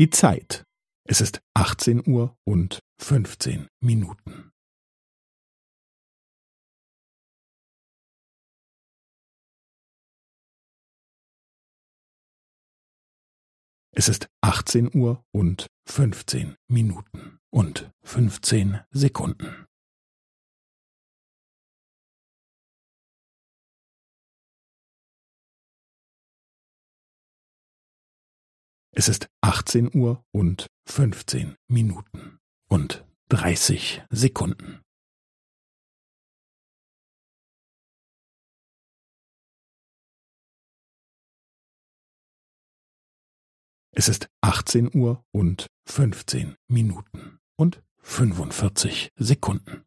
Die Zeit. Es ist 18 Uhr und 15 Minuten. Es ist 18 Uhr und 15 Minuten und 15 Sekunden. Es ist 18 Uhr und 15 Minuten und 30 Sekunden. Es ist 18 Uhr und 15 Minuten und 45 Sekunden.